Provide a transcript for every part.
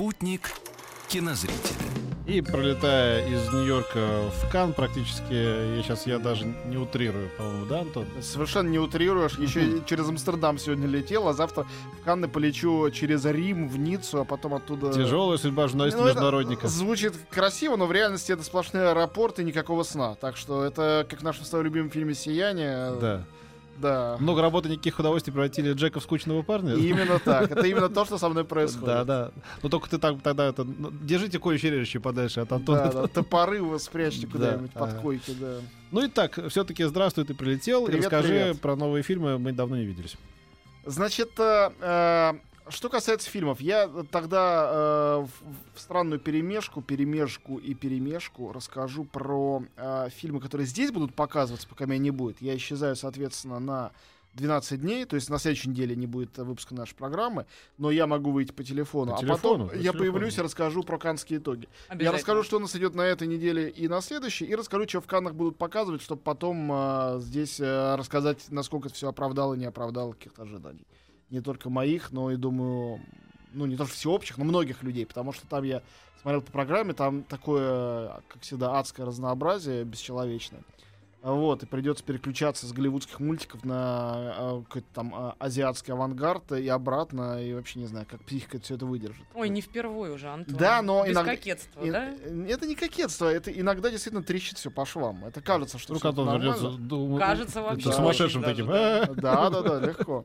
Спутник кинозрителя. И пролетая из Нью-Йорка в Кан, практически, я сейчас я даже не утрирую, по-моему, да, Антон? Совершенно не утрируешь. Еще через Амстердам сегодня летел, а завтра в Канны полечу через Рим, в Ниццу, а потом оттуда... Тяжелая судьба журналиста-международника. Ну, звучит красиво, но в реальности это сплошной аэропорт и никакого сна. Так что это как в нашем с тобой любимом фильме «Сияние». Да. Да. Много работы, никаких удовольствий превратили Джека в скучного парня. Именно так. Это именно то, что со мной происходит. Да, да. Но только ты так тогда это. ну, Держите колющее режущее подальше от Антона. Да, да. Топоры вы спрячьте Да, куда-нибудь под ага. койки, да. Ну и так, все-таки здравствуй, ты прилетел. и расскажи привет. про новые фильмы. Мы давно не виделись. Значит, э, э, что касается фильмов, я тогда э, в, в странную перемешку, перемешку и перемешку расскажу про э, фильмы, которые здесь будут показываться, пока меня не будет. Я исчезаю, соответственно, на 12 дней, то есть на следующей неделе не будет выпуска нашей программы, но я могу выйти по телефону, По а телефону, потом по я телефону. появлюсь и расскажу про канские итоги. Я расскажу, что у нас идет на этой неделе и на следующей, и расскажу, что в Каннах будут показывать, чтобы потом э, здесь э, рассказать, насколько это все оправдало и не оправдало каких-то ожиданий. Не только моих, но и, думаю, ну, не то что всеобщих, но многих людей, потому что там я смотрел по программе, там такое, как всегда, адское разнообразие, бесчеловечное. А Вот, и придется переключаться с голливудских мультиков на э, какой-то там э, азиатский авангард и обратно, и вообще не знаю, как психика все это выдержит. Ой, не впервые уже, Антон. Да, но Без иногда- кокетства, И- да? Это не кокетство, это иногда действительно трещит все по швам. Это кажется, что Вдруг всё Антон нормально. Кажется, это вообще сумасшедшим очень таким. Да, да, да, легко.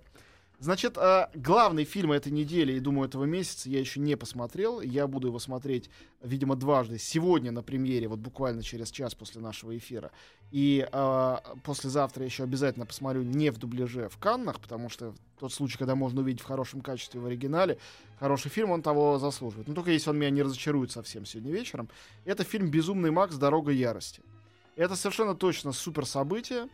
Значит, э, главный фильм этой недели и, думаю, этого месяца я еще не посмотрел. Я буду его смотреть, видимо, дважды. Сегодня на премьере, вот буквально через час после нашего эфира. И э, послезавтра я еще обязательно посмотрю не в дубляже, в Каннах, потому что тот случай, когда можно увидеть в хорошем качестве в оригинале, хороший фильм, он того заслуживает. Но только если он меня не разочарует совсем сегодня вечером. Это фильм «Безумный Макс. Дорога ярости». Это совершенно точно супер событие.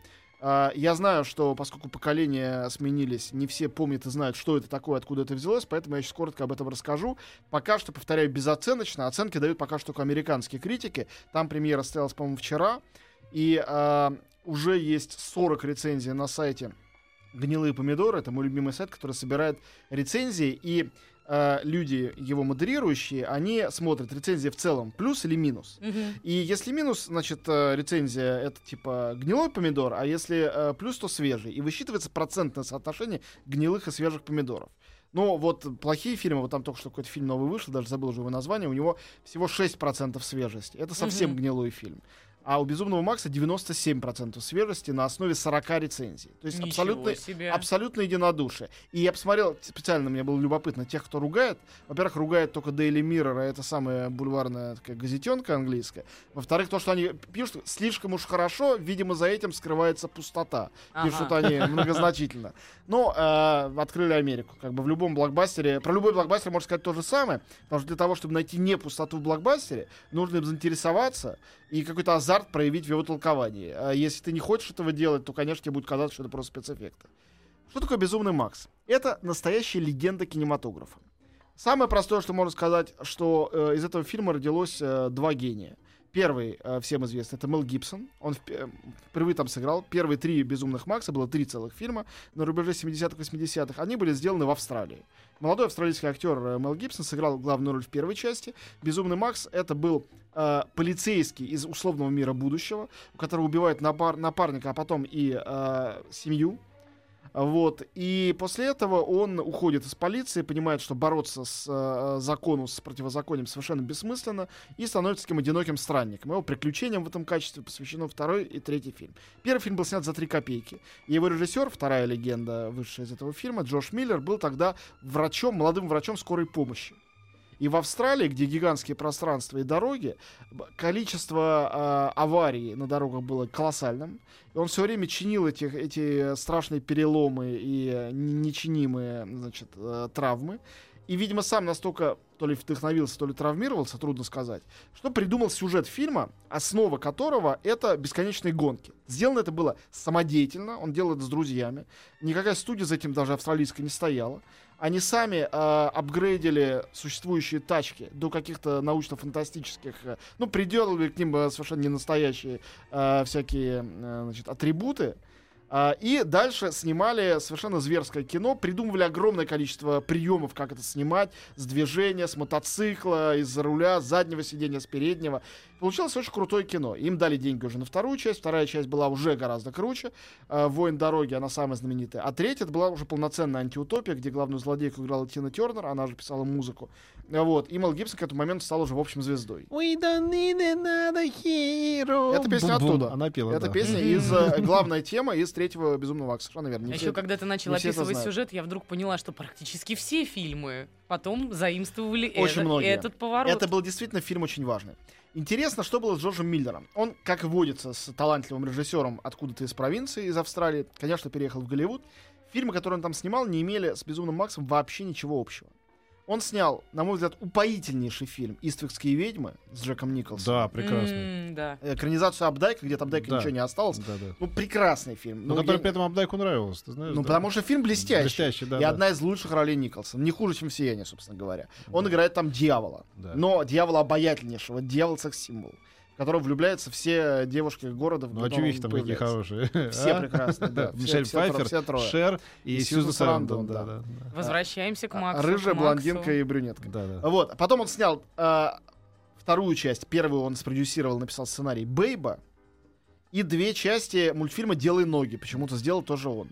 А, Я знаю, что поскольку поколения сменились, не все помнят и знают, что это такое, откуда это взялось, поэтому я сейчас коротко об этом расскажу. Пока что, повторяю, безоценочно. Оценки дают пока что только американские критики. Там премьера состоялась, по-моему, вчера. И а, уже есть 40 рецензий на сайте «Гнилые помидоры». Это мой любимый сайт, который собирает рецензии. И а, люди, его модерирующие, они смотрят рецензии в целом, плюс или минус. Мгм. И если минус, значит, э, рецензия это типа гнилой помидор, а если э, плюс, то свежий. И высчитывается процентное соотношение гнилых и свежих помидоров. Но вот плохие фильмы, вот там только что какой-то фильм новый вышел, даже забыл уже его название, у него всего 6% свежести. Это совсем Мгм. гнилой фильм. А у Безумного Макса 97% свежести на основе 40 рецензий. То есть абсолютно, абсолютно единодушие. И я посмотрел, специально мне было любопытно, тех, кто ругает. Во-первых, ругает только Daily Mirror, а это самая бульварная такая газетенка английская. Во-вторых, то, что они пишут слишком уж хорошо, видимо, за этим скрывается пустота. Ага. Пишут они многозначительно. Но э, открыли Америку. Как бы в любом блокбастере, про любой блокбастер можно сказать то же самое. Потому что для того, чтобы найти не пустоту в блокбастере, нужно им заинтересоваться и какой-то азарт проявить в его толковании. А если ты не хочешь этого делать, то, конечно, тебе будет казаться, что это просто спецэффекты. Что такое «Безумный Макс»? Это настоящая легенда кинематографа. Самое простое, что можно сказать, что э, из этого фильма родилось э, два гения. Первый, э, всем известный, это Мел Гибсон. Он э, впервые там сыграл. Первые три «Безумных Макса», было три целых фильма на рубеже 70-х, 80-х. Они были сделаны в Австралии. Молодой австралийский актер э, Мел Гибсон сыграл главную роль в первой части. «Безумный Макс» — это был э, полицейский из условного мира будущего, у которого убивают напар- напарника, а потом и э, семью. Вот. И после этого он уходит из полиции, понимает, что бороться с э, законом, с противозаконием совершенно бессмысленно, и становится таким одиноким странником. Его приключениям в этом качестве посвящено второй и третий фильм. Первый фильм был снят за три копейки. Его режиссер, вторая легенда, вышедшая из этого фильма, Джош Миллер, был тогда врачом, молодым врачом скорой помощи. И в Австралии, где гигантские пространства и дороги, количество э, аварий на дорогах было колоссальным. И он все время чинил эти, эти страшные переломы и э, нечинимые значит, э, травмы. И, видимо, сам настолько то ли вдохновился, то ли травмировался, трудно сказать, что придумал сюжет фильма, основа которого это бесконечные гонки. Сделано это было самодеятельно, он делал это с друзьями. Никакая студия за этим даже австралийская не стояла. Они сами э, апгрейдили существующие тачки до каких-то научно-фантастических, э, ну, приделали к ним э, совершенно не настоящие э, всякие э, значит, атрибуты. А, И дальше снимали совершенно зверское кино, придумывали огромное количество приемов, как это снимать, с движения, с мотоцикла, из-за руля, с заднего сиденья, с переднего. Получилось очень крутое кино. Им дали деньги уже на вторую часть, вторая часть была уже гораздо круче. А, «Воин дороги», она самая знаменитая. А третья, это была уже полноценная антиутопия, где главную злодейку играла Тина Тернер, она же писала музыку. Вот. И Мел Гибсон к этому моменту стал уже, в общем, звездой. We don't need another hero. Это песня Бум-бум. оттуда. Она пела, Это да. песня из э, главная тема из третьего безумного Макса. Совершенно верно. Не А все еще когда ты начал это описывать сюжет, я вдруг поняла, что практически все фильмы потом заимствовали Очень этот, многие. этот поворот. Это был действительно фильм очень важный. Интересно, что было с Джорджем Миллером. Он, как водится, с талантливым режиссером откуда-то из провинции, из Австралии, конечно, переехал в Голливуд. Фильмы, которые он там снимал, не имели с «Безумным Максом» вообще ничего общего. Он снял, на мой взгляд, упоительнейший фильм «Иствикские ведьмы» с Джеком Николсом. Да, прекрасно. М, да. Экранизацию Абдайка, где от Абдайка Да. ничего не осталось. Да, да. Ну, прекрасный фильм. Но Ну, который я- при этом Абдайку нравился, ты знаешь? ну, да? потому что фильм блестящий. Блестящий, да, и да. одна из лучших ролей Николсона. Не хуже, чем «Сияние», собственно говоря. Он играет там дьявола. Да. Но дьявола обаятельнейшего. Дьявол секс-символ. В которого влюбляются все девушки города. в Ну, а чувихи он там появляется. хорошие. Все А? прекрасные, да. Мишель Пфайфер, все трое. Шер и, Сьюзен Сарандон. Сарандон, Да, да. да, Возвращаемся к Максу. Рыжая к блондинка и брюнетка. да. Да, да. Вот. Потом он снял э, вторую часть. Первую он спродюсировал, написал сценарий «Бейба». И две части мультфильма «Делай ноги». Почему-то сделал тоже он.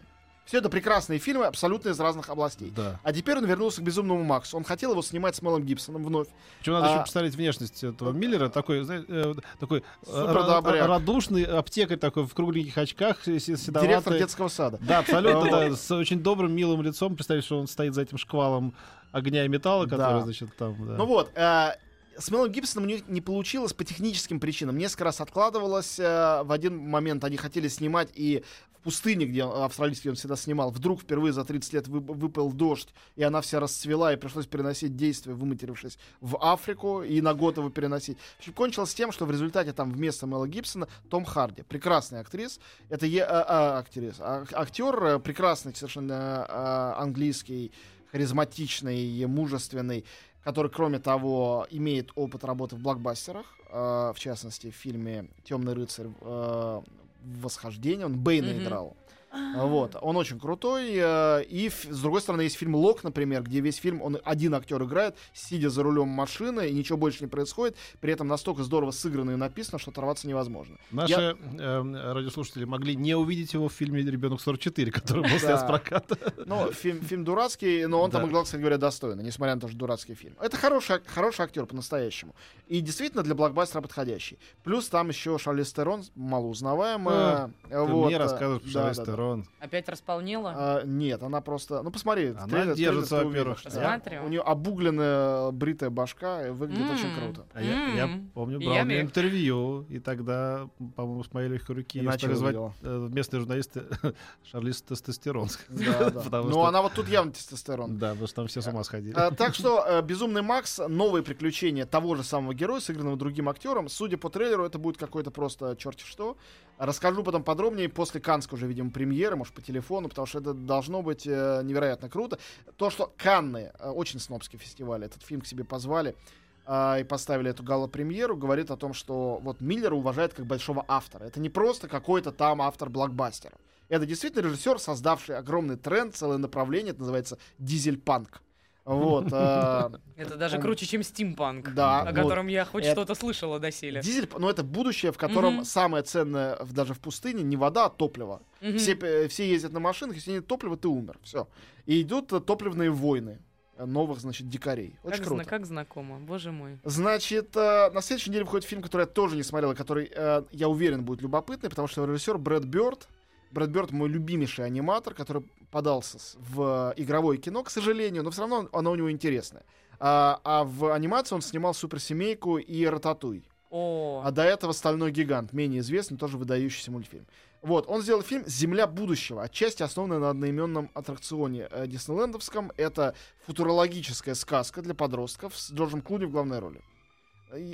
Все это прекрасные фильмы, абсолютно из разных областей. Да. А теперь он вернулся к «Безумному Максу». Он хотел его снимать с Мелом Гибсоном вновь. Причем надо А- еще посмотреть внешность этого Миллера. Такой, знаете, э, такой ра- радушный аптекарь такой в кругленьких очках, э, седоватый. Директор детского сада. Да, абсолютно, да, с очень добрым, милым лицом. Представить, что он стоит за этим шквалом огня и металла, который, Да. значит, там... да. Ну вот, э, с Мелом Гибсоном у них не получилось по техническим причинам. Несколько раз откладывалось. э, в один момент они хотели снимать и пустыне, где австралийский он всегда снимал, вдруг впервые за 30 лет вы- выпал дождь, и она вся расцвела, и пришлось переносить действие, выматерившись в Африку, и на год его переносить. В общем, кончилось тем, что в результате там вместо Мела Гибсона Том Харди, прекрасный актрис, это е, а, а, актрис, а- актер, э, прекрасный совершенно э, английский, харизматичный, мужественный, который, кроме того, имеет опыт работы в блокбастерах, э, в частности, в фильме Темный рыцарь э, Восхождение, он Бейна Мгм. играл. Вот, он очень крутой. э, И с другой стороны, есть фильм Лок, например, где весь фильм он один актер играет, сидя за рулем машины, и ничего больше не происходит. При этом настолько здорово сыграно и написано, что оторваться невозможно. Наши Я- э, радиослушатели могли не увидеть его в фильме «Ребенок 44», который был снят с проката. Ну, фильм, фильм дурацкий, но он там играл, кстати говоря, достойно, несмотря на то, что дурацкий фильм. Это хороший, хороший актер по-настоящему. И действительно для блокбастера подходящий. Плюс там еще Шарлиз Терон, малоузнаваемая. Ты вот, мне э, рассказываешь про Шарлиз да, да. Терон. Опять располнела? А, нет, она просто... Ну, посмотри. Она трейлер- держится, трейлер во-первых. Посмотрю. У нее обугленная бритая башка, и выглядит очень М. круто. А я, я помню, брал я мег. интервью, и тогда, по-моему, с моей легкой руки Иначе стали звать э, местные журналисты Шарлиз Тестостерон. Да, да. Ну, она вот тут явно тестостерон. Да, потому что там все с ума сходили. А, так что э, Безумный Макс, новые приключения того же самого героя, сыгранного другим актером. Судя по трейлеру, это будет какой-то просто черти что. Расскажу потом подробнее после Канской уже, видимо, премьеры, может, по телефону, потому что это должно быть э, невероятно круто. То, что Канны, э, очень снобский фестиваль, этот фильм к себе позвали а, и поставили эту гала-премьеру, говорит о том, что вот Миллера уважает как большого автора. Это не просто какой-то там автор блокбастера. Это действительно режиссер, создавший огромный тренд, целое направление, это называется дизель-панк. Вот. э, Это даже он- круче, чем стимпанк, Да, о вот. котором я хоть Это- что-то слышала доселе. Дизель, ну это будущее, в котором самое ценное даже в пустыне не вода, а топливо. Все, все ездят на машинах, если нет топлива, ты умер. Все. И идут э, топливные войны новых, значит, дикарей. Очень Как, круто. зна- как знакомо, боже мой. Значит, э, на следующей неделе выходит фильм, который я тоже не смотрел, и который, э, я уверен, будет любопытный, потому что режиссер Брэд Бёрд. Брэд Бёрд мой любимейший аниматор, который подался в игровое кино, к сожалению, но все равно оно у него интересное. А, а в анимации он снимал «Суперсемейку» и «Рататуй». О, А до этого «Стальной гигант», менее известный, тоже выдающийся мультфильм. Вот, он сделал фильм «Земля будущего», отчасти основанный на одноименном аттракционе э, диснейлендовском. Это футурологическая сказка для подростков с Джорджем Клуни в главной роли.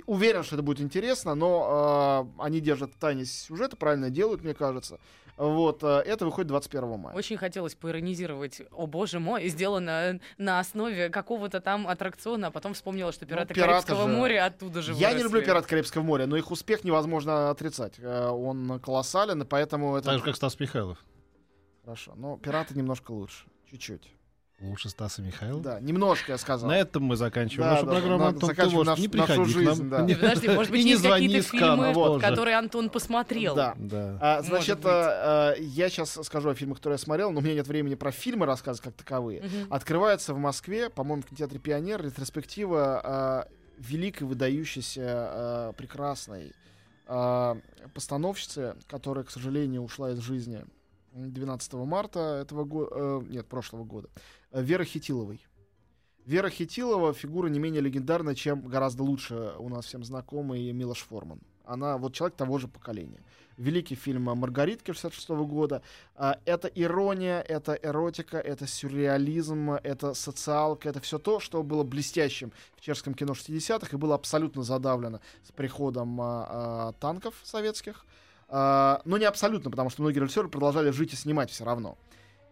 Уверен, что это будет интересно, но э, они держат в тайне сюжета, правильно делают, мне кажется. Вот, э, это выходит 21 мая. очень хотелось поиронизировать. О боже мой, сделано на основе какого-то там аттракциона, а потом вспомнила, что пираты Ну, пираты Карибского же- моря оттуда же Я не выросли. люблю «Пират Карибского моря», но их успех невозможно отрицать. Э, Он колоссален, и поэтому это... Так же, как Стас Михайлов. Хорошо, но «Пираты» немножко лучше. Чуть-чуть. Лучше Стаса Михайлова. Да, немножко я сказал. На этом мы заканчиваем Да, нашу да, программу. Антон, ты заканчивать можешь наш- не нашу приходи к жизнь, нам. да. Не, подожди, может быть, есть звони какие-то фильмы, тоже. которые Антон посмотрел. Да. Да. А, значит, а, а, я сейчас скажу о фильмах, которые я смотрел, но у меня нет времени про фильмы рассказывать как таковые. Мгм. Открывается в Москве, по-моему, в кинотеатре «Пионер» ретроспектива а, великой, выдающейся, а, прекрасной а, постановщицы, которая, к сожалению, ушла из жизни 12 марта этого года, нет, прошлого года, э, Вера Хитиловой. Вера Хитилова фигура не менее легендарная, чем гораздо лучше у нас всем знакомый Милош Форман. Она вот человек того же поколения. Великий фильм «Маргаритка» 66 года. А, Это ирония, это эротика, это сюрреализм, это социалка, это все то, что было блестящим в чешском кино 60-х и было абсолютно задавлено с приходом а, а, танков советских. Но не абсолютно, потому что многие режиссеры продолжали жить и снимать все равно.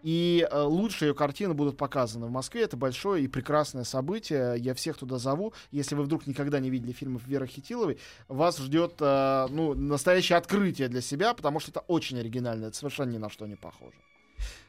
И э, лучшие ее картины будут показаны в Москве. Это большое и прекрасное событие. Я всех туда зову. Если вы вдруг никогда не видели фильмов Веры Хитиловой, вас ждет э, ну, настоящее открытие для себя, потому что это очень оригинально. Это совершенно ни на что не похоже.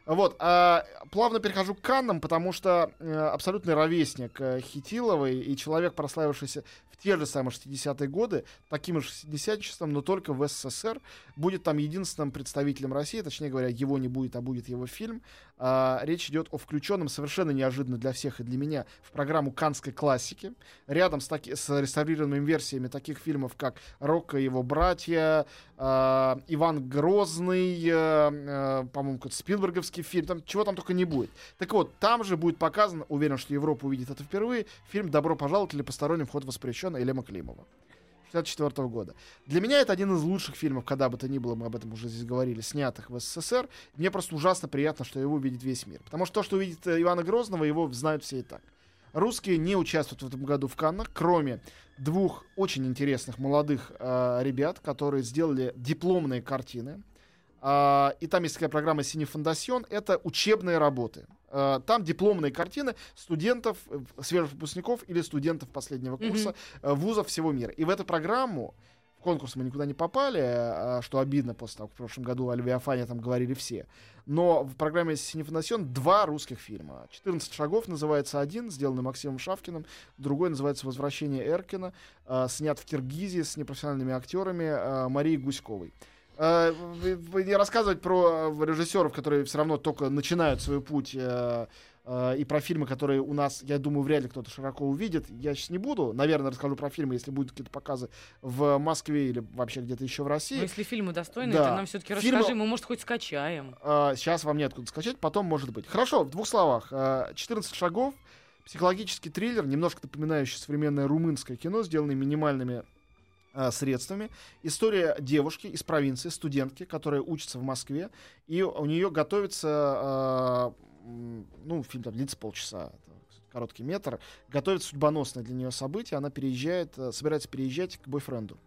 Вот, а, плавно перехожу к Каннам, потому что э, абсолютный ровесник э, Хитиловой и человек, прославившийся те же самые 60-е годы, таким же шестидесятничеством, но только в СССР, будет там единственным представителем России, точнее говоря, его не будет, а будет его фильм. А, речь идет о включенном, совершенно неожиданно для всех и для меня, в программу канской классики, рядом с, таки, с реставрированными версиями таких фильмов, как «Рокко и его братья», а, «Иван Грозный», э, по-моему, какой-то Спилберговский фильм, там чего там только не будет. Так вот, там же будет показан, уверен, что Европа увидит это впервые, фильм «Добро пожаловать» или «Посторонним вход воспрещен» Элема Климова. 64 года. Для меня это один из лучших фильмов, когда бы то ни было, мы об этом уже здесь говорили, снятых в СССР. Мне просто ужасно приятно, что его увидит весь мир. Потому что то, что увидит э, Ивана Грозного, его знают все и так. Русские не участвуют в этом году в Каннах, кроме двух очень интересных молодых э, ребят, которые сделали дипломные картины. А, и там есть такая программа «Синефондасьон». Это учебные работы. А, там дипломные картины студентов, э, свежих выпускников или студентов последнего курса э, вузов всего мира. И в эту программу в конкурс мы никуда не попали, а, что обидно после того, как в прошлом году о Левиафане там говорили все. Но в программе «Синефонасьон» два русских фильма. «14 шагов» называется один, сделанный Максимом Шавкиным. Другой называется «Возвращение Эркина», снят в Киргизии с непрофессиональными актерами Марией Гуськовой. Э, Не рассказывать про э, режиссеров, которые все равно только начинают свой путь, э, и про фильмы, которые у нас, я думаю, вряд ли кто-то широко увидит. Я сейчас не буду. Наверное, расскажу про фильмы, если будут какие-то показы в Москве или вообще где-то еще в России. если фильмы достойны, Да. то нам все-таки Фильмы- расскажи, мы, может, хоть скачаем. сейчас вам неоткуда скачать, потом может быть. Хорошо, в двух словах. Э, 14 шагов. Психологический триллер, немножко напоминающий современное румынское кино, сделанный минимальными э, средствами. История девушки из провинции, студентки, которая учится в Москве, и у нее готовится, э, ну, фильм там длится полчаса, короткий метр, готовится судьбоносное для нее событие, она переезжает, э, собирается переезжать к бойфренду.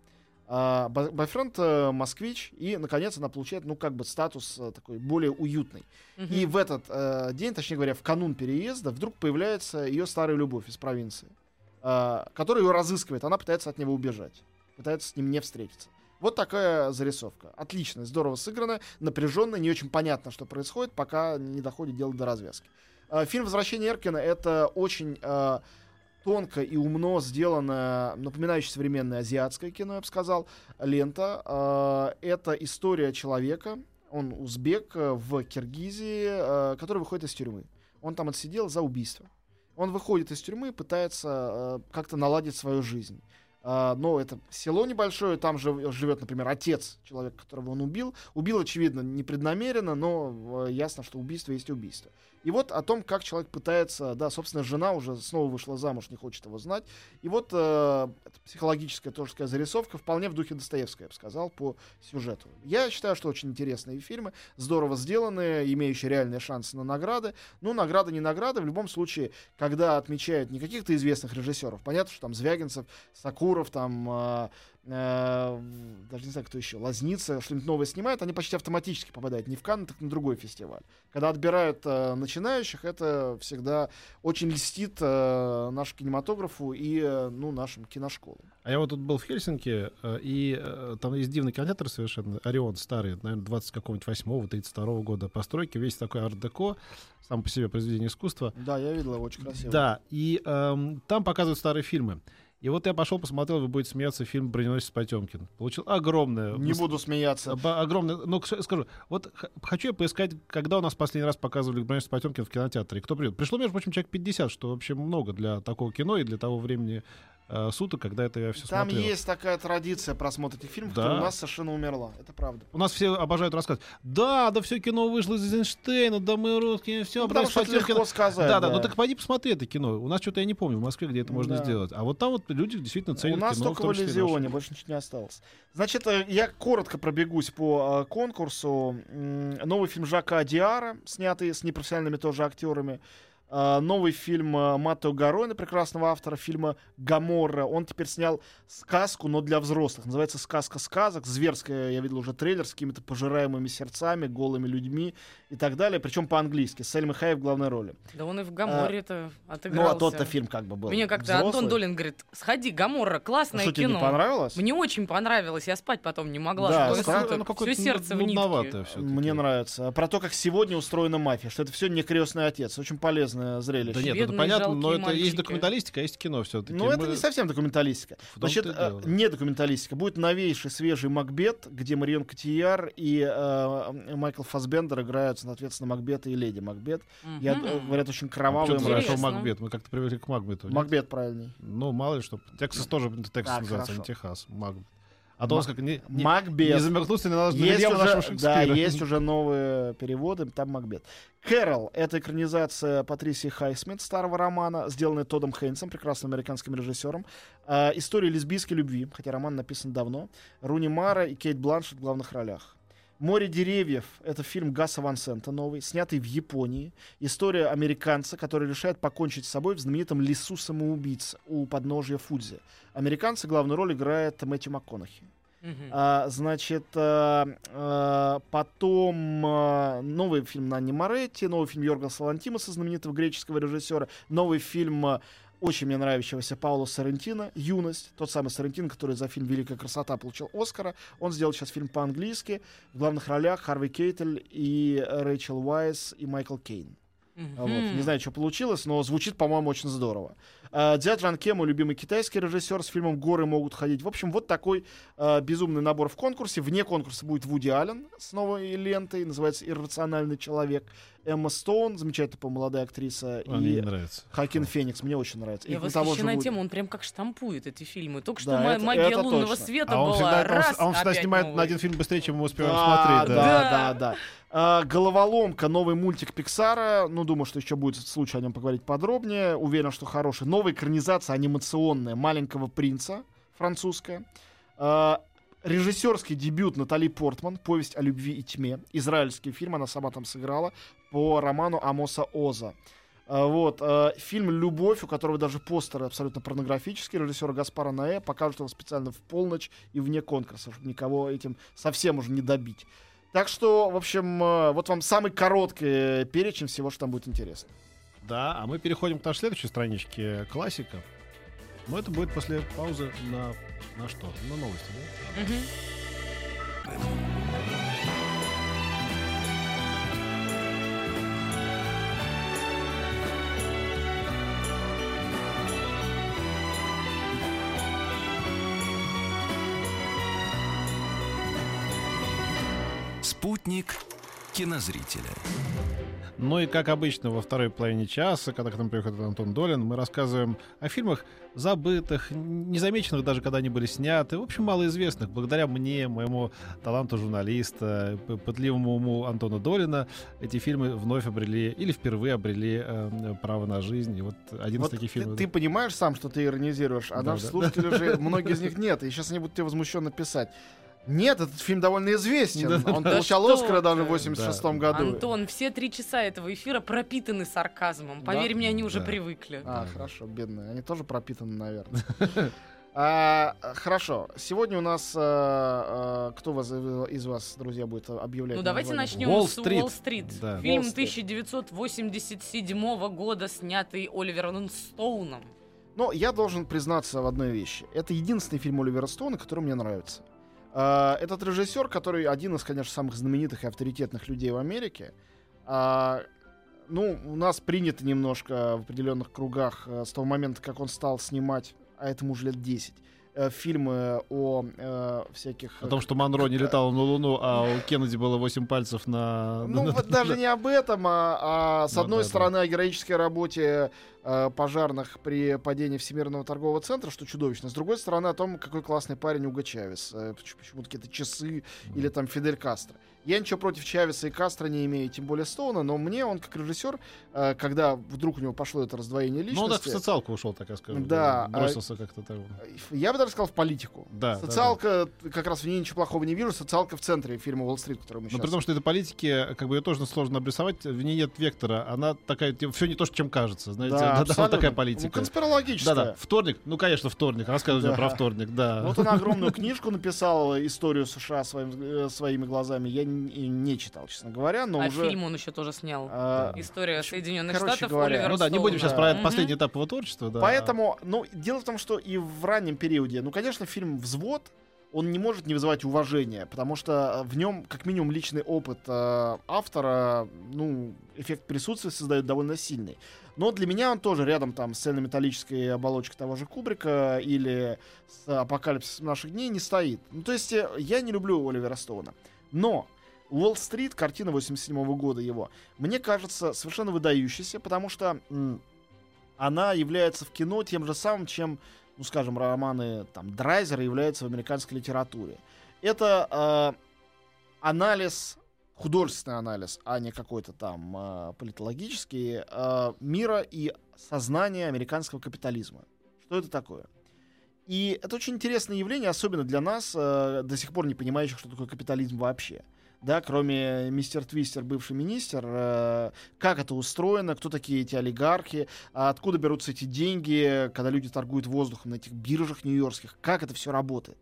А, бо- бойфренд э, москвич, и, наконец, она получает, ну, как бы статус такой более уютный. Мгм. И в этот э, день, точнее говоря, в канун переезда, вдруг появляется ее старая любовь из провинции, э, которая ее разыскивает. Она пытается от него убежать, пытается с ним не встретиться. Вот такая зарисовка. Отлично, здорово сыграно, напряженно, не очень понятно, что происходит, пока не доходит дело до развязки. Э, фильм «Возвращение Эркина» — это очень э, тонко и умно сделано, напоминающее современное азиатское кино, я бы сказал, лента. Э, это история человека, он узбек э, в Киргизии, э, который выходит из тюрьмы. Он там отсидел за убийство. Он выходит из тюрьмы и пытается э, как-то наладить свою жизнь. А, но это село небольшое, там же живет, например, отец человека, которого он убил. Убил, очевидно, непреднамеренно, но э, ясно, что убийство есть убийство. И вот о том, как человек пытается, да, собственно, жена уже снова вышла замуж, не хочет его знать. И вот э, психологическая тоже такая зарисовка вполне в духе Достоевского, я бы сказал, по сюжету. Я считаю, что очень интересные фильмы, здорово сделанные, имеющие реальные шансы на награды. Ну, награды не награды, в любом случае, когда отмечают не каких-то известных режиссеров, понятно, что там Звягинцев, Сакуров, там э, даже не знаю, кто еще, Лазница, что-нибудь новое снимает, они почти автоматически попадают не в Канн, так на другой фестиваль. Когда отбирают э, начинающих, это всегда очень льстит э, нашему кинематографу и э, ну, нашим киношколам. А я вот тут был в Хельсинки, э, и э, там есть дивный кинотеатр совершенно, Орион старый, наверное, 20 какого-нибудь 8 32 года постройки, весь такой арт-деко, сам по себе произведение искусства. Да, я видел его, очень красиво. Да, и эм, там показывают старые фильмы. И вот я пошел, посмотрел, вы будете смеяться, фильм «Броненосец Потемкин». Получил огромное... Не буду смеяться. Огромное... Ну, скажу, вот хочу я поискать, когда у нас последний раз показывали «Броненосец Потемкин» в кинотеатре. Кто придет? Пришло, между прочим, человек 50, что вообще много для такого кино и для того времени э, суток, когда это я все Там смотрел. есть такая традиция просмотра этих фильмов, Да. которая у нас совершенно умерла. Это правда. У нас все обожают рассказывать. Да, да все кино вышло из Эйзенштейна, да мы русские, все, Ну, потому что это легко сказать. Да, да, ну так пойди посмотри это кино. У нас что-то я не помню, в Москве где это можно Да. сделать. А вот там вот люди действительно ценят У нас кино. только в в наше. больше ничего не осталось. Значит, э, я коротко пробегусь по э, конкурсу. Новый фильм Жака Диара, снятый с непрофессиональными тоже актерами. Э, Новый фильм э, Маттео Гаройна, прекрасного автора фильма «Гаморра». Он теперь снял сказку, но для взрослых. Называется «Сказка сказок». Зверская, я видел уже трейлер с какими-то пожираемыми сердцами, голыми людьми и так далее. Причем по-английски, с Сельмой Хайек в главной роли. Да он и в Гаморе-то отыгрался. Ну, а тот-то фильм как бы был Мне как-то взрослый. Антон Долин говорит, сходи, Гаморра, классное Что, тебе кино. не понравилось? Мне очень понравилось, я спать потом не могла. Да, суток. ну, Всё сердце в нитке. Мне нравится. Про то, как сегодня устроена мафия, что это все не крестный отец. Очень полезное зрелище. Да нет, это Бедные, понятно, но это есть мальчики. документалистика, а есть кино все-таки. Но это не совсем документалистика. Значит, э, дело, да. не документалистика. Будет новейший, свежий Макбет, где Марион Котияр и э, Майкл Фасбендер играют, соответственно, Макбета и Леди Макбет. Я, Мгм. э, говорят, очень А почему ты мрачные. хорошо. Макбет? Мы как-то привыкли к Макбету. Макбет правильней. Ну, мало ли что. Тексас тоже Тексас называется, а не. Техас. Макбет. А то у нас как не, не, Макбет. не надо на Есть уже, нашего да, есть уже новые переводы, там Макбет. Кэрол — это экранизация Патрисии Хайсмит, старого романа, сделанная Тодом Хейнсом, прекрасным американским режиссером. А, история лесбийской любви, хотя роман написан давно. Руни Мара и Кейт Бланшет в главных ролях. «Море деревьев» — это фильм Гаса Ван Сента новый, снятый в Японии. История американца, который решает покончить с собой в знаменитом лесу самоубийц у подножия Фудзи. Американца главную роль играет Мэтью МакКонахи. Мгм. А, значит, а, а, потом а, новый фильм Нанни Моретти, новый фильм Йорга Салантимаса, знаменитого греческого режиссера, новый фильм а, очень мне нравящегося Паула Соррентино «Юность», тот самый Соррентино, который за фильм «Великая красота» получил Оскара. Он сделал сейчас фильм по-английски. В главных ролях Харви Кейтель и Рэйчел Уайс и Майкл Кейн. Мгм. Вот. Не знаю, что получилось, но звучит, по-моему, очень здорово. А, Дзя Джан Ке, мой любимый китайский режиссер с фильмом «Горы могут ходить». В общем, вот такой а, безумный набор в конкурсе. Вне конкурса будет Вуди Аллен с новой лентой, называется «Иррациональный человек». Эмма Стоун, замечательная, по молодая актриса, А, и нравится. Хакин Феникс, мне очень нравится. И Я же восхищена тем, он прям как штампует эти фильмы. Только что Да, это- магия это лунного точно. света А он была. всегда, он, Раз, он всегда опять снимает новый. на один фильм быстрее, чем мы успеваем Да, смотреть. да, Да. да, да. А, Головоломка, новый мультик Пиксара. Ну, думаю, что еще будет случай о нем поговорить подробнее. Уверен, что хороший. Новая экранизация анимационная маленького принца, французская. А, режиссерский дебют Натали Портман, повесть о любви и тьме. Израильский фильм, она сама там сыграла по роману Амоса Оза. А, Вот, а, фильм «Любовь», у которого даже постеры абсолютно порнографические, режиссера Гаспара Наэ, покажут его специально в полночь и вне конкурса, чтобы никого этим совсем уже не добить. Так что, в общем, э, вот вам самый короткий э, перечень всего, что там будет интересно. Да, а мы переходим к нашей следующей страничке классика. Но это будет после паузы на, на что? На новости, да? Мгм. Спутник кинозрителя. Ну и как обычно во второй половине часа, когда к нам приходит Антон Долин, мы рассказываем о фильмах забытых, незамеченных даже, когда они были сняты, в общем, малоизвестных. Благодаря мне, моему таланту журналиста, пытливому уму Антона Долина, эти фильмы вновь обрели или впервые обрели э, право на жизнь. И вот один Вот из таких ты, фильмов. ты понимаешь сам, что ты иронизируешь, а Да, наши да. слушатели же, многие из них нет, и сейчас они будут тебе возмущенно писать. Нет, этот фильм довольно известен. Он получал Оскара даже в ты. 86 Да. году. Антон, все три часа этого эфира пропитаны сарказмом. Поверь мне, они уже Да. привыкли. А, хорошо, бедные. Они тоже пропитаны, наверное. А, хорошо. Сегодня у нас а, а, кто вас, из вас, друзья, будет объявлять? Ну давайте название? начнем с Уолл-стрит. Да. Фильм Уолл-стрит. 1987 года, снятый Оливером Стоуном. Но я должен признаться в одной вещи. Это единственный фильм Оливера Стоуна, который мне нравится. А, Этот режиссер, который один из, конечно, самых знаменитых и авторитетных людей в Америке. А, Ну, у нас принято немножко в определенных кругах э, с того момента, как он стал снимать, а этому уже лет 10, э, фильмы о э, всяких... О том, что Монро не летал на Луну, а у Кеннеди было 8 пальцев на... Ну, на- вот даже не об этом, а, а с Ну одной да, да. стороны о героической работе э, пожарных при падении Всемирного торгового центра, что чудовищно. С другой стороны о том, какой классный парень Уго Чавес. Э, поч- почему-то какие-то часы или там Фидель Кастро. Я ничего против Чавеса и Кастро не имею, тем более Стоуна, но мне он как режиссер, э, когда вдруг у него пошло это раздвоение Ну, он так в личности, социалку ушел, так я скажу. Да, а- Бросился как-то там. я бы даже сказал в политику. Да, да, Социалка, как раз в ней ничего плохого не вижу, социалка в центре фильма «Уолл-стрит», который мы Но сейчас... при том, что это политики, как бы ее тоже сложно обрисовать, в ней нет вектора. Она такая, все не то, чем кажется, знаете. Да, Да, да, вот такая Ну, политика. конспирологическая. Да, да. Вторник, ну, конечно, вторник. Рассказывайте Да. про вторник, да. Вот он огромную книжку написал, историю США своим, э, своими глазами. Я н- и не читал, честно говоря, но а уже... фильм он еще тоже снял. а, История Соединенных короче Штатов говоря, Оливера ну да, не будем сейчас про Мгм. последний этап его творчества, да. Поэтому, ну, дело в том, что и в раннем периоде, ну, конечно, фильм «Взвод», он не может не вызывать уважения, потому что в нем, как минимум, личный опыт э, автора, ну, эффект присутствия создает довольно сильный. Но для меня он тоже рядом там с цельнометаллической оболочкой того же Кубрика или с апокалипсисом наших дней не стоит. Ну, то есть э, я не люблю Оливера Стоуна. Но Уолл-стрит, картина 87 года его, мне кажется совершенно выдающейся, потому что она является в кино тем же самым, чем, ну, скажем, романы там, Драйзера являются в американской литературе. Это э, анализ, художественный анализ, а не какой-то там э, политологический, э, мира и сознания американского капитализма. Что это такое? И это очень интересное явление, особенно для нас, э, до сих пор не понимающих, что такое капитализм вообще. Да, кроме мистер Твистер, бывший министр, э, как это устроено, кто такие эти олигархи, а откуда берутся эти деньги, когда люди торгуют воздухом на этих биржах нью-йоркских, как это все работает.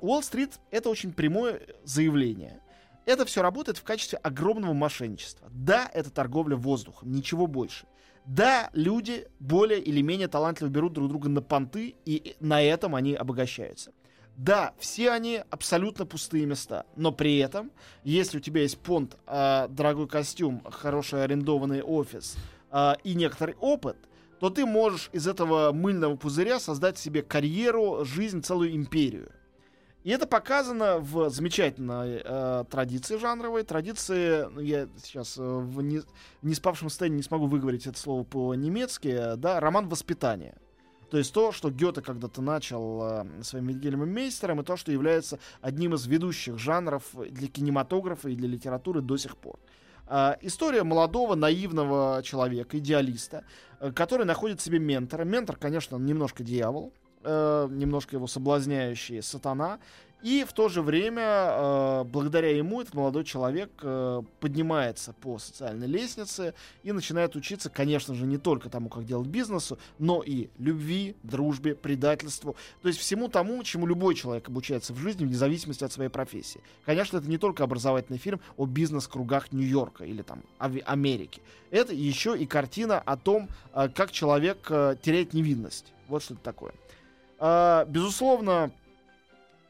Уолл-стрит — это очень прямое заявление. Это все работает в качестве огромного мошенничества. Да, это торговля воздухом, ничего больше. Да, люди более или менее талантливо берут друг друга на понты, и на этом они обогащаются. Да, все они абсолютно пустые места, но при этом, если у тебя есть понт, а, дорогой костюм, хороший арендованный офис а, и некоторый опыт, то ты можешь из этого мыльного пузыря создать себе карьеру, жизнь, целую империю. И это показано в замечательной э, традиции жанровой, традиции, ну, я сейчас э, в не, в неспавшем состоянии не смогу выговорить это слово по-немецки, э, да, роман воспитания. То есть то, что Гёте когда-то начал э, своим Вильгельмом Мейстером, и то, что является одним из ведущих жанров для кинематографа и для литературы до сих пор. А, история молодого, наивного человека, идеалиста, э, который находит себе ментора. Ментор, конечно, немножко дьявол, э, немножко его соблазняющий сатана. И в то же время, э, благодаря ему, этот молодой человек э, поднимается по социальной лестнице и начинает учиться, конечно же, не только тому, как делать бизнесу, но и любви, дружбе, предательству. То есть всему тому, чему любой человек обучается в жизни, вне зависимости от своей профессии. Конечно, это не только образовательный фильм о бизнес-кругах Нью-Йорка или там Америки. Это еще и картина о том, э, как человек э, теряет невинность. Вот что это такое. А, Безусловно,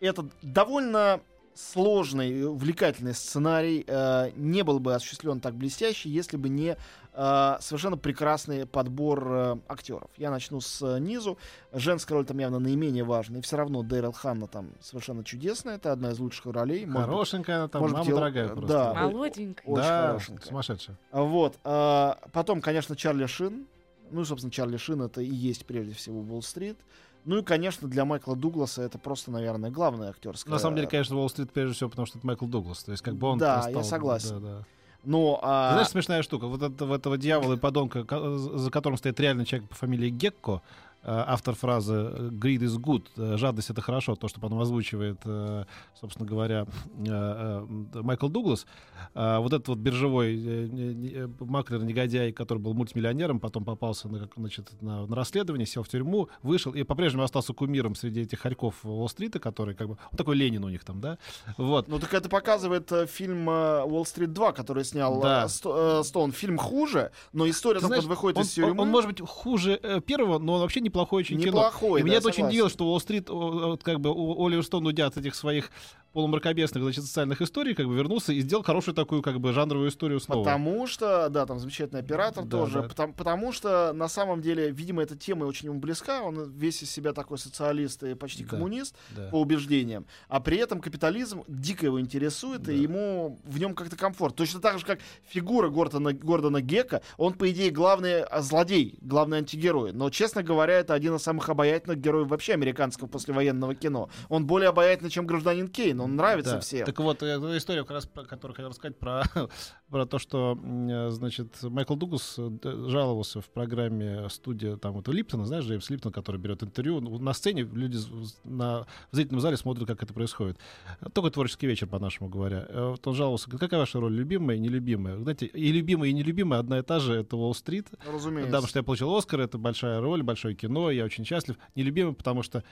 это довольно сложный, увлекательный сценарий э, не был бы осуществлен так блестяще, если бы не э, совершенно прекрасный подбор э, актеров. Я начну с э, низу. Женская роль там явно наименее важная. И все равно Дэрил Ханна там совершенно чудесная. Это одна из лучших ролей. Хорошенькая она там, может мама и- дорогая просто. да. Молоденькая. очень да, хорошенькая. сумасшедшая. Вот. а, потом, конечно, Чарли Шин. Ну, и, собственно, Чарли Шин это и есть прежде всего Уолл-стрит. Ну и, конечно, для Майкла Дугласа это просто, наверное, главная актерская. На самом деле, конечно, Уолл-стрит прежде всего, потому что это Майкл Дуглас. То есть, как бы он Да, стал- я согласен. Да, да. Но, Ты а, Знаешь, смешная штука. Вот этого, этого дьявола и подонка, за которым стоит реальный человек по фамилии Гекко, автор фразы «greed is good», э, «жадность — это хорошо», то, что потом озвучивает, э, собственно говоря, э, э, Майкл Дуглас. А Вот этот вот биржевой э, не- не- э, маклер-негодяй, который был мультимиллионером, потом попался на, значит, на, на расследование, сел в тюрьму, вышел и по-прежнему остался кумиром среди этих хорьков Уолл-стрита, который как бы... Он такой Ленин у них там, да? Вот. ну так это показывает э, фильм э, «Уолл-стрит 2», который снял Да. э, Сто- э, Стоун. Фильм хуже, но история Ты как знаешь, он выходит он, из тюрьмы... он- он может быть хуже э, первого, но он вообще неплохое очень кино. Неплохой, И меня да, это очень удивило, что Уолл-стрит, как бы Оливер Стоун, уйдя от этих своих полумракобесных, значит, социальных историй, как бы вернулся и сделал хорошую такую, как бы, жанровую историю снова. Потому что, да, там замечательный оператор Да, тоже. да. Потому, потому что, на самом деле, видимо, эта тема очень ему близка. Он весь из себя такой социалист и почти Да. коммунист Да. по убеждениям. А при этом капитализм дико его интересует, Да. и ему в нем как-то комфорт. Точно так же, как фигура Гордона, Гордона Гека. Он, по идее, главный а, злодей, главный антигерой. Но, честно говоря, это один из самых обаятельных героев вообще американского послевоенного кино. Он более обаятельный, чем гражданин Кейн. Он нравится Да. всем. Так вот, э, история, как раз, про которую хотел рассказать, про, про то, что, э, значит, Майкл Дуглас э, жаловался в программе студия там вот Липтона, знаешь, Джеймс Липтон, который берет интервью. Ну, На сцене люди на, в зрительном зале смотрят, как это происходит. Только творческий вечер, по-нашему говоря. Э, Вот он жаловался, говорит, какая ваша роль, любимая и нелюбимая? Знаете, и любимая, и нелюбимая одна и та же, это Уолл-стрит. Разумеется. Да, потому что я получил Оскар, это большая роль, большое кино, я очень счастлив. Нелюбимый, потому что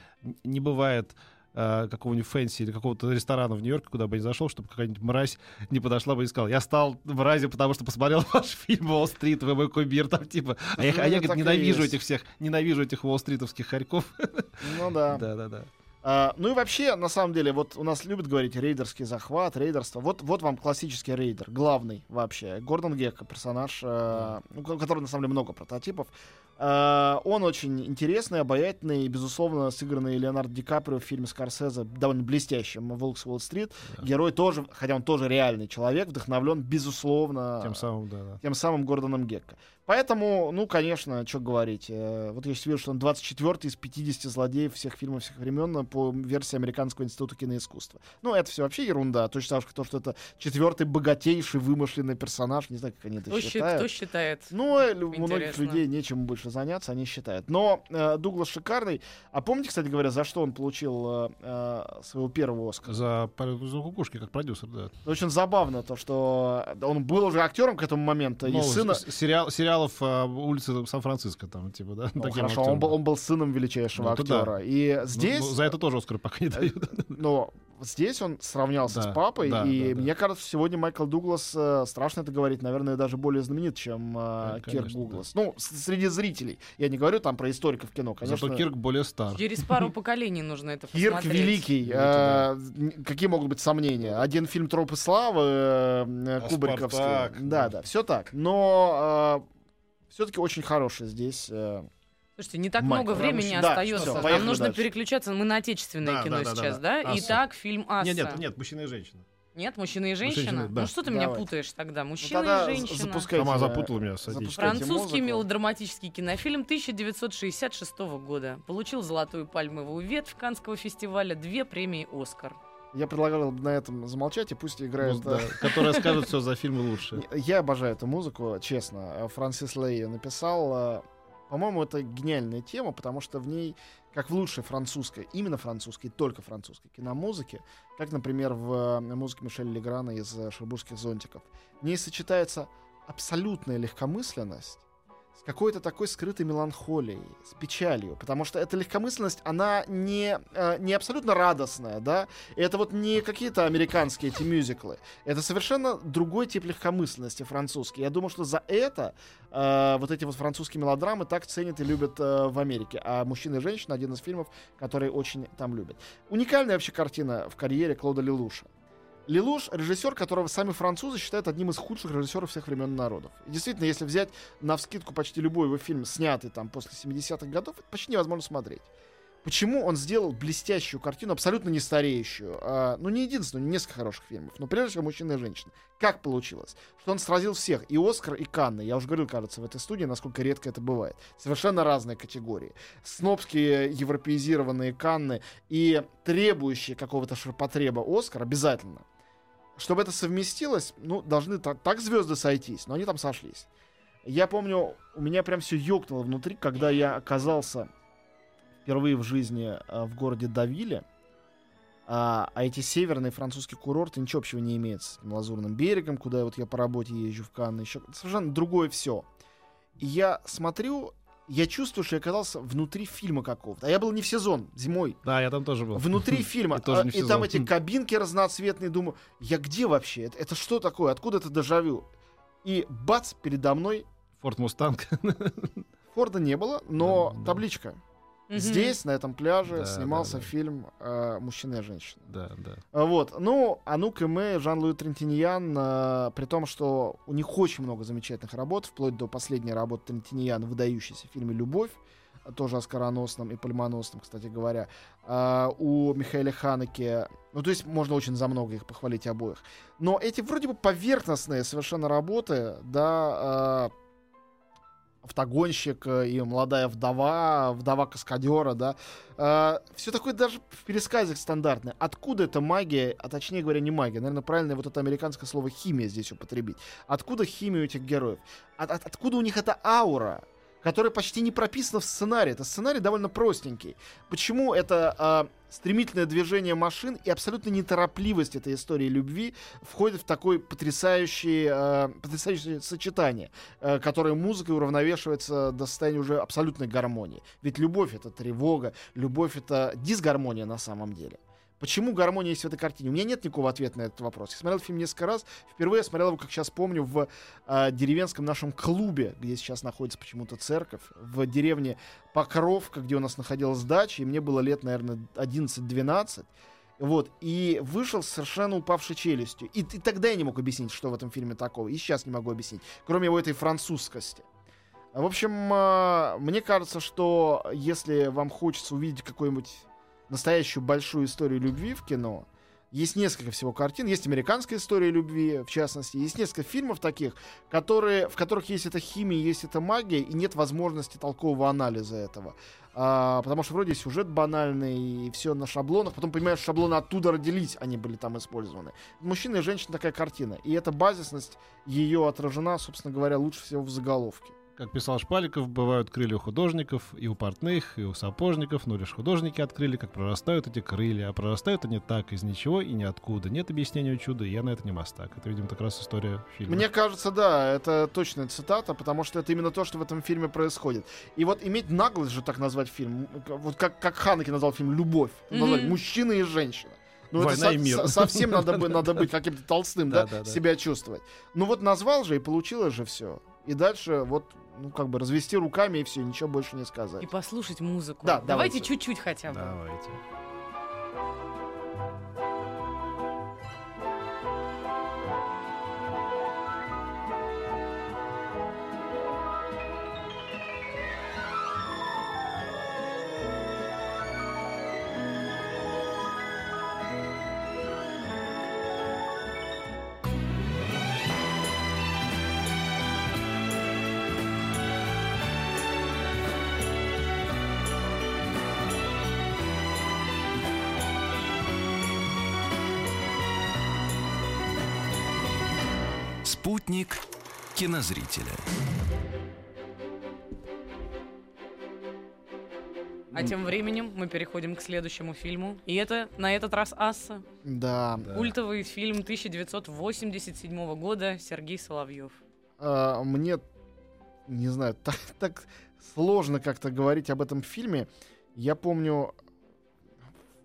не бывает э, какого-нибудь fancy или какого-то ресторана в Нью-Йорке, куда бы я не зашел, чтобы какая-нибудь мразь не подошла бы и сказала, я стал мразью, потому что посмотрел ваш фильм «Уолл-стрит», вы мой кумир, там типа. А я, Ну, а я это говорит, ненавижу этих всех, ненавижу этих уолл-стритовских хорьков. Ну да. Да-да-да. А, ну и вообще, на самом деле, вот у нас любят говорить рейдерский захват, рейдерство. Вот, вот вам классический рейдер, главный вообще. Гордон Гекко, персонаж, э, у ко- которого на самом деле много прототипов. Э, он очень интересный, обаятельный, и, безусловно, сыгранный Леонардо Ди Каприо в фильме Скорсезе довольно блестящим «Волк с Уолл-стрит». Да. Герой тоже, хотя он тоже реальный человек, вдохновлен, безусловно, Тем самым, да-да. тем самым Гордоном Гекко. Поэтому, ну, конечно, что говорить. э, Вот я сейчас вижу, что он 24 из 50 злодеев всех фильмов всех времен по версии Американского института киноискусства. Ну, это все вообще ерунда. Точно так же, то, что это четвертый богатейший вымышленный персонаж. Не знаю, как они это Кто, считают. кто считает? Ну, у многих людей нечем больше заняться, они считают. Но э, Дуглас шикарный. А помните, кстати говоря, за что он получил э, э, своего первого Оскара? За, полет- кукушки, как продюсер, да. Очень забавно то, что он был уже актером к этому моменту, и Ну, сына... с- сериал, сериалов а, улицы Сан-Франциско, там, типа, да. Ну, хорошо, он был, он был сыном величайшего Ну, это да. актера. И Ну, здесь, ну, за это тоже Оскар пока не дают. но здесь он сравнялся Да, с папой, да, и да, да. мне кажется, сегодня Майкл Дуглас, э, страшно это говорить, наверное, даже более знаменит, чем э, Да, Кирк конечно, Дуглас. Ну, с- среди зрителей. Я не говорю там про историков кино, конечно. Зато Кирк более стар. Через пару поколений нужно это Кирк посмотреть. великий. Великий, э, н- какие могут быть сомнения? Один фильм «Тропы славы» э, э, А Кубриковский. Да, да. да, все так. Но все-таки очень хороший здесь. э, Слушайте, не так Майкл, много времени что- да, остается. всё, Нам нужно дальше. переключаться. Мы на отечественное Да, кино да, да, сейчас, да. да? Итак, фильм Асса. Нет, нет, нет, мужчина и женщина. Нет, мужчина и женщина? Мужчина, да. Ну что ты меня Давай. путаешь тогда? ну, Мужчина тогда и женщина. запускайте, Сама э, запутала меня, садись. Французский музыку. мелодраматический кинофильм 1966 года. Получил золотую пальмовую ветвь Канского фестиваля, две премии «Оскар». Я предлагал на этом замолчать, и пусть играет... Ну, да, Которая скажет все за фильмы лучше. э, Я обожаю эту музыку, честно. Э, Франсис Лей написал. э, По-моему, это гениальная тема, потому что в ней, как в лучшей французской, именно французской, только французской киномузыке, как, например, в э, музыке Мишеля Леграна из э, «Шербургских зонтиков», в ней сочетается абсолютная легкомысленность с какой-то такой скрытой меланхолией, с печалью, потому что эта легкомысленность, она не, э, не абсолютно радостная, да, это вот не какие-то американские эти мюзиклы, это совершенно другой тип легкомысленности французский. Я думаю, что за это э, вот эти вот французские мелодрамы так ценят и любят э, в Америке, а «Мужчина и женщина» один из фильмов, который очень там любят. Уникальная вообще картина в карьере Клода Лелуша. Лелуш — режиссер, которого сами французы считают одним из худших режиссеров всех времен народов. И действительно, если взять на вскидку почти любой его фильм, снятый там после 70-х годов, это почти невозможно смотреть. Почему он сделал блестящую картину, абсолютно не стареющую? А, ну, не единственную, несколько хороших фильмов. Но прежде всего «Мужчина и женщина». Как получилось? Что он сразил всех. И «Оскар», и «Канны». Я уже говорил, кажется, в этой студии, насколько редко это бывает. Совершенно разные категории. Снобские, европеизированные «Канны» и требующие какого-то ширпотреба «Оскар» обязательно. Чтобы это совместилось, ну, должны так, так звезды сойтись, но они там сошлись. Я помню, у меня прям все ёкнуло внутри, когда я оказался впервые в жизни э, в городе Давиле. А, а эти северные французские курорты ничего общего не имеют с Лазурным берегом, куда вот я по работе езжу в Канны. Еще совершенно другое все. И я смотрю, я чувствую, что я оказался внутри фильма какого-то. А я был не в сезон, зимой. Да, я там тоже был. Внутри фильма. И А, И там эти кабинки разноцветные. Думаю, я где вообще? Это, это что такое? Откуда это дежавю? И бац, передо мной Форт Мустанг. Форда не было, но Да, да. Мгм. Здесь, на этом пляже, Да, снимался да, да. фильм э, «Мужчина и женщина». Да, да. А, Вот. Ну, Анук и мы, Жан-Луи Трентиньян, э, при том, что у них очень много замечательных работ, вплоть до последней работы Трентиньян, выдающейся в фильме «Любовь», э, тоже оскароносном и пальмоносном, кстати говоря. А, у Михаила Ханеке, ну, то есть можно очень за много их похвалить обоих. Но эти вроде бы поверхностные совершенно работы, да, э, автогонщик э, и молодая вдова, вдова каскадера, да. все такое даже в пересказах стандартное. Откуда эта магия, а точнее говоря, не магия, наверное, правильно вот это американское слово химия здесь употребить. Откуда химия у этих героев? От- от- откуда у них эта аура? Которая почти не прописана в сценарии. Это сценарий довольно простенький. Почему это а, стремительное движение машин и абсолютно неторопливость этой истории любви входит в такое потрясающее, а, потрясающее сочетание, а, которое музыкой уравновешивается до состояния уже абсолютной гармонии. Ведь любовь это тревога, любовь это дисгармония на самом деле. Почему гармония есть в этой картине? У меня нет никакого ответа на этот вопрос. Я смотрел фильм несколько раз. Впервые я смотрел его, как сейчас помню, в э, деревенском нашем клубе, где сейчас находится почему-то церковь, в деревне Покровка, где у нас находилась дача, и мне было лет, наверное, 11-12. Вот, и вышел совершенно упавшей челюстью. И, и тогда я не мог объяснить, что в этом фильме такого. И сейчас не могу объяснить. Кроме его этой французскости. В общем, э, мне кажется, что если вам хочется увидеть какой-нибудь настоящую большую историю любви в кино. Есть несколько всего картин, есть американская история любви, в частности, есть несколько фильмов таких, которые, в которых есть эта химия, есть эта магия, и нет возможности толкового анализа этого. А, потому что вроде сюжет банальный, и все на шаблонах, потом понимаешь, шаблоны оттуда родились, они были там использованы. Мужчина и женщина такая картина, и эта базисность ее отражена, собственно говоря, лучше всего в заголовке. Как писал Шпаликов, бывают крылья у художников, и у портных, и у сапожников, но лишь художники открыли, как прорастают эти крылья. А прорастают они так, из ничего и ниоткуда. Нет объяснения чуда, и я на это не мастак. Это, видимо, как раз история фильма. Мне кажется, да, это точная цитата, потому что это именно то, что в этом фильме происходит. И вот иметь наглость же так назвать фильм, вот как, как Ханеке назвал фильм «Любовь», назвать Мгм. «Мужчина и женщина». Ну, Война это и мир. со- совсем надо, бы- надо быть каким-то толстым, да, Да, да, да. себя чувствовать. Ну вот назвал же, и получилось же все. И дальше вот, ну как бы развести руками и все, ничего больше не сказать. И послушать музыку. Да, давайте чуть-чуть хотя бы. Давайте. Спутник кинозрителя. А тем временем мы переходим к следующему фильму. И это на этот раз Асса. Да. Да. Культовый фильм 1987 года Сергей Соловьев. А, мне, не знаю, так, так сложно как-то говорить об этом фильме. Я помню,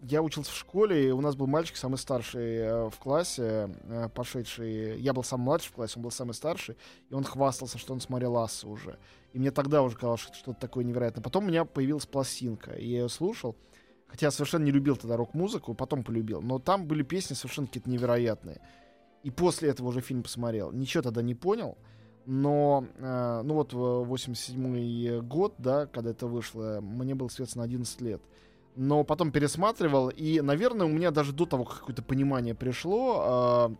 я учился в школе, и у нас был мальчик самый старший э, в классе, э, пошедший. Я был самый младший в классе, он был самый старший, и он хвастался, что он смотрел Ассу уже. И мне тогда уже казалось, что что-то такое невероятное. Потом у меня появилась пластинка, и я ее слушал. Хотя я совершенно не любил тогда рок-музыку, потом полюбил. Но там были песни совершенно какие-то невероятные. И после этого уже фильм посмотрел. Ничего тогда не понял. Но, э, ну вот, 87 год, да, когда это вышло, мне было, соответственно, 11 лет. Но потом пересматривал, и, наверное, у меня даже до того, как какое-то понимание пришло, э,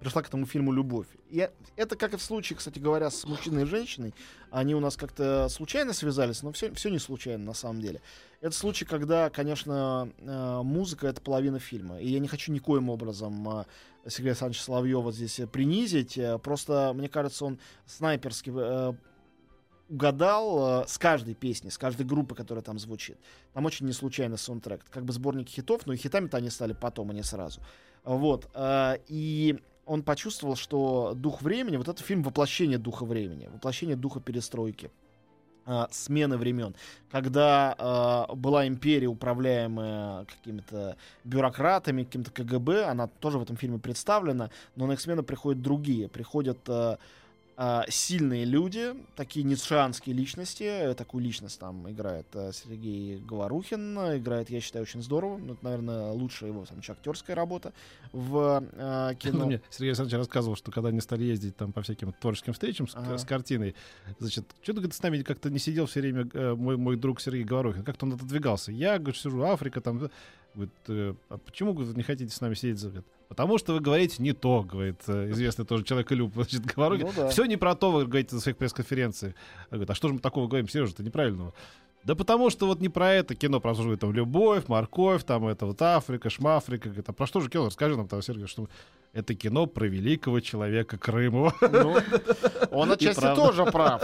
пришла к этому фильму любовь. И это как и в случае, кстати говоря, с мужчиной и женщиной. Они у нас как-то случайно связались, но все, все не случайно на самом деле. Это случай, когда, конечно, э, музыка — это половина фильма. И я не хочу никоим образом э, Сергея Александровича Соловьева здесь принизить. Э, просто, мне кажется, он снайперски угадал с каждой песни, с каждой группы, которая там звучит. Там очень не случайно саундтрек. Как бы сборник хитов, но и хитами-то они стали потом, а не сразу. Вот. И он почувствовал, что дух времени, вот это фильм воплощение духа времени, воплощение духа перестройки э, смены времен, когда э, была империя, управляемая какими-то бюрократами, каким-то КГБ, она тоже в этом фильме представлена, но на их смену приходят другие, приходят э, э, сильные люди, такие ницшанские личности. Такую личность там играет э, Сергей Говорухин. Играет, я считаю, очень здорово. Ну, это, наверное, лучшая его там, актерская работа в э, кино. Мне Сергей Александрович рассказывал, что когда они стали ездить там по всяким творческим встречам с, Ага. с картиной, значит, что-то с нами как-то не сидел все время э, мой, мой друг Сергей Говорухин. Как-то он отодвигался. Я, говорит, сижу, Африка там. Говорит, э, а почему говорит, не хотите с нами сидеть? Говорит, Потому что вы говорите не то, говорит э, известный тоже человек Люб, значит, Говорухин. Ну да. Все не про то, вы говорите на своих пресс-конференциях. Говорит, а что же мы такого говорим, Сережа, это неправильного. Да потому что вот не про это кино, про что там любовь, морковь, там это вот Африка, шмафрика. Говорит, а про что же кино? Расскажи нам, там, Сергей, что это кино про великого человека Крымова. Ну, он отчасти тоже прав.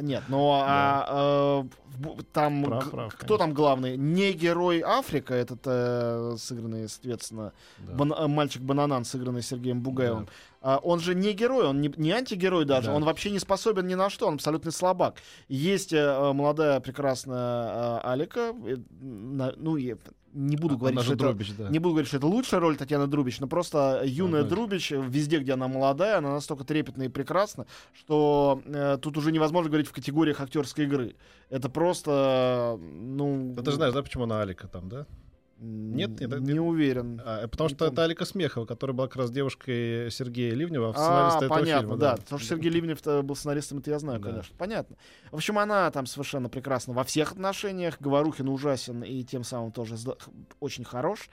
Нет, но а, э, в бу- там Прав, прав, кто конечно. там главный? Не герой Африка, этот э, сыгранный, соответственно, Да. Бан- э, мальчик Бананан, сыгранный Сергеем Бугаевым. А, он же не герой, он не, не антигерой даже, Да. он вообще не способен ни на что, он абсолютный слабак. Есть э, молодая прекрасная э, Алика, э, на- ну, не буду говорить, Она что же это... Да. Не буду говорить, что это лучшая роль Татьяны Друбич, но просто юная да. Друбич, везде, где она молодая, она настолько трепетна и прекрасна, что э, тут уже невозможно говорить в категориях актерской игры. Это просто, э, ну... Да ты знаешь, да, почему она Алика там, да? Нет, нет, не нет. уверен. А, потому Не что помню. это Алика Смехова, которая была как раз девушкой Сергея Ливнева, А, сценариста этого понятно, фильма. да. Потому что Сергей Ливнев был сценаристом, это я знаю, Да. конечно. Понятно. В общем, она там совершенно прекрасна во всех отношениях. Говорухин ужасен и тем самым тоже очень хорош.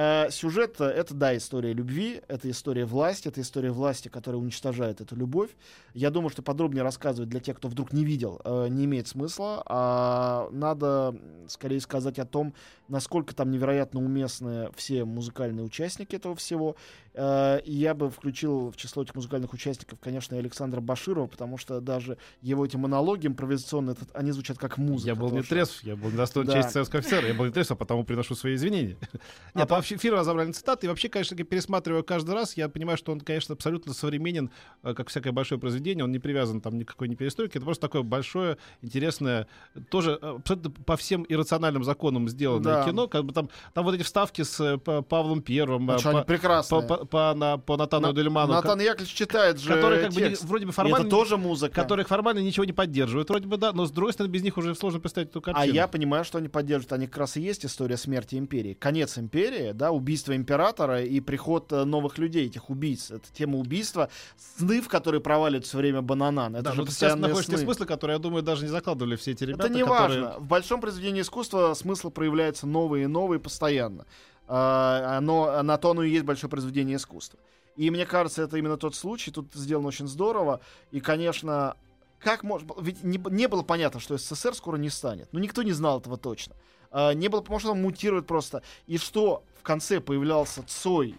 Э, сюжет это, да, история любви, это история власти, это история власти, которая уничтожает эту любовь. Я думаю, что подробнее рассказывать для тех, кто вдруг не видел, э, не имеет смысла. А надо скорее сказать о том, насколько там невероятно уместны все музыкальные участники этого всего. Э, и я бы включил в число этих музыкальных участников, конечно, и Александра Баширова, потому что даже его эти монологи импровизационные, это- они звучат как музыка. Я был не трезв, я был недостоин Да. чести советского офицера, я был не трезв, а потому приношу свои извинения. А Нет, вообще фильм разобрали на цитаты, и вообще, конечно, пересматриваю каждый раз, я понимаю, что он, конечно, абсолютно современен, э, как всякое большое произведение, он не привязан там никакой не перестройки, это просто такое большое, интересное, тоже э, абсолютно по всем иррациональным законам сделанное Да. кино, как бы там, там вот эти вставки с э, Павлом Первым, э, они по, прекрасные. по, по, по, на- по Натану На- Дельману, Натан Яковлевич читает же который как бы не- вроде бы формально, это тоже музыка. которых формально ничего не поддерживают, вроде бы да, но с другой стороны без них уже сложно представить эту картину. А я понимаю, что они поддерживают. Они как раз и есть история смерти империи. Конец империи, да, убийство императора и приход э, новых людей, этих убийц. Это тема убийства. Сны, в которые проваливают все время бананан. Это Да, же сейчас постоянные те сны. смыслы, которые, я думаю, даже не закладывали все эти ребята. Это не которые- важно. В большом произведении искусства смысл проявляется новые и новые постоянно. А, оно, на то оно и есть большое произведение искусства. И мне кажется, это именно тот случай. Тут сделано очень здорово. И, конечно, как можно... Ведь не, не было понятно, что СССР скоро не станет. Ну, никто не знал этого точно. А, не было, потому что он мутирует просто. И что конце появлялся Цой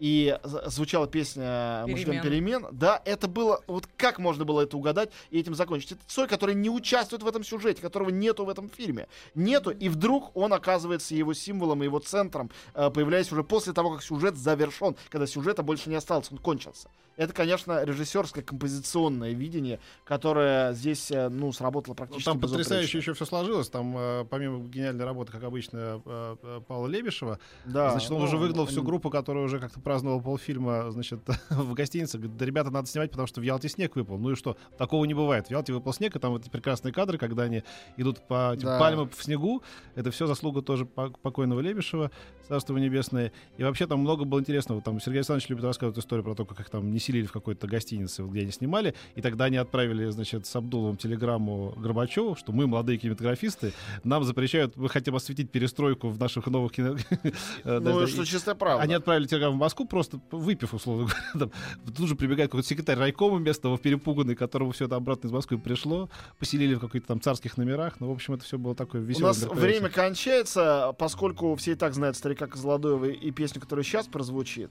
и звучала песня «Мы ждем Перемен. перемен», да, это было, вот как можно было это угадать и этим закончить? Это Цой, который не участвует в этом сюжете, которого нету в этом фильме. Нету, и вдруг он оказывается его символом, и его центром, э, появляясь уже после того, как сюжет завершен, когда сюжета больше не осталось, он кончился. Это, конечно, режиссерское композиционное видение, которое здесь, э, ну, сработало Ну, практически Там безупречно. потрясающе еще все сложилось. Там, э, помимо гениальной работы, как обычно, э, э, Павла Лебешева, Да, значит, он ну, уже выгнал они- всю группу, которая уже как-то отпраздновал полфильма, значит, в гостинице. Говорит, да, ребята, надо снимать, потому что в Ялте снег выпал. Ну и что? Такого не бывает. В Ялте выпал снег, и там вот эти прекрасные кадры, когда они идут по этим Да. пальмам в снегу. Это все заслуга тоже по- покойного Лебешева, царство небесное. И вообще там много было интересного. Там Сергей Александрович любит рассказывать историю про то, как их там не селили в какой-то гостинице, где они снимали. И тогда они отправили, значит, с Абдуловым телеграмму Горбачеву, что мы, молодые кинематографисты, нам запрещают, мы хотим осветить перестройку в наших новых кино... э, Ну, что чистая правда. Они отправили телеграмму в Москву, просто выпив, условно говоря. Тут же прибегает какой-то секретарь райкома местного, перепуганный, которому все это обратно из Москвы пришло. Поселили в каких-то там царских номерах. Ну, в общем, это все было такое У веселое нас время кончается, поскольку все и так знают старика Козлодоева и песню, которая сейчас прозвучит.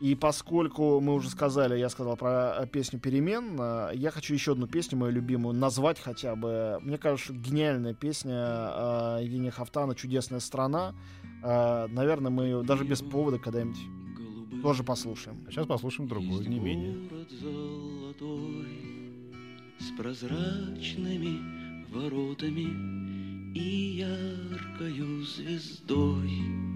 И поскольку мы уже сказали, я сказал про песню «Перемен», э, я хочу еще одну песню, мою любимую, назвать хотя бы. Мне кажется, гениальная песня э, Евгения Хафтана «Чудесная страна». Э, наверное, мы ее даже без повода когда-нибудь тоже послушаем. А сейчас послушаем другую, не менее. Город золотой С прозрачными воротами И яркою звездой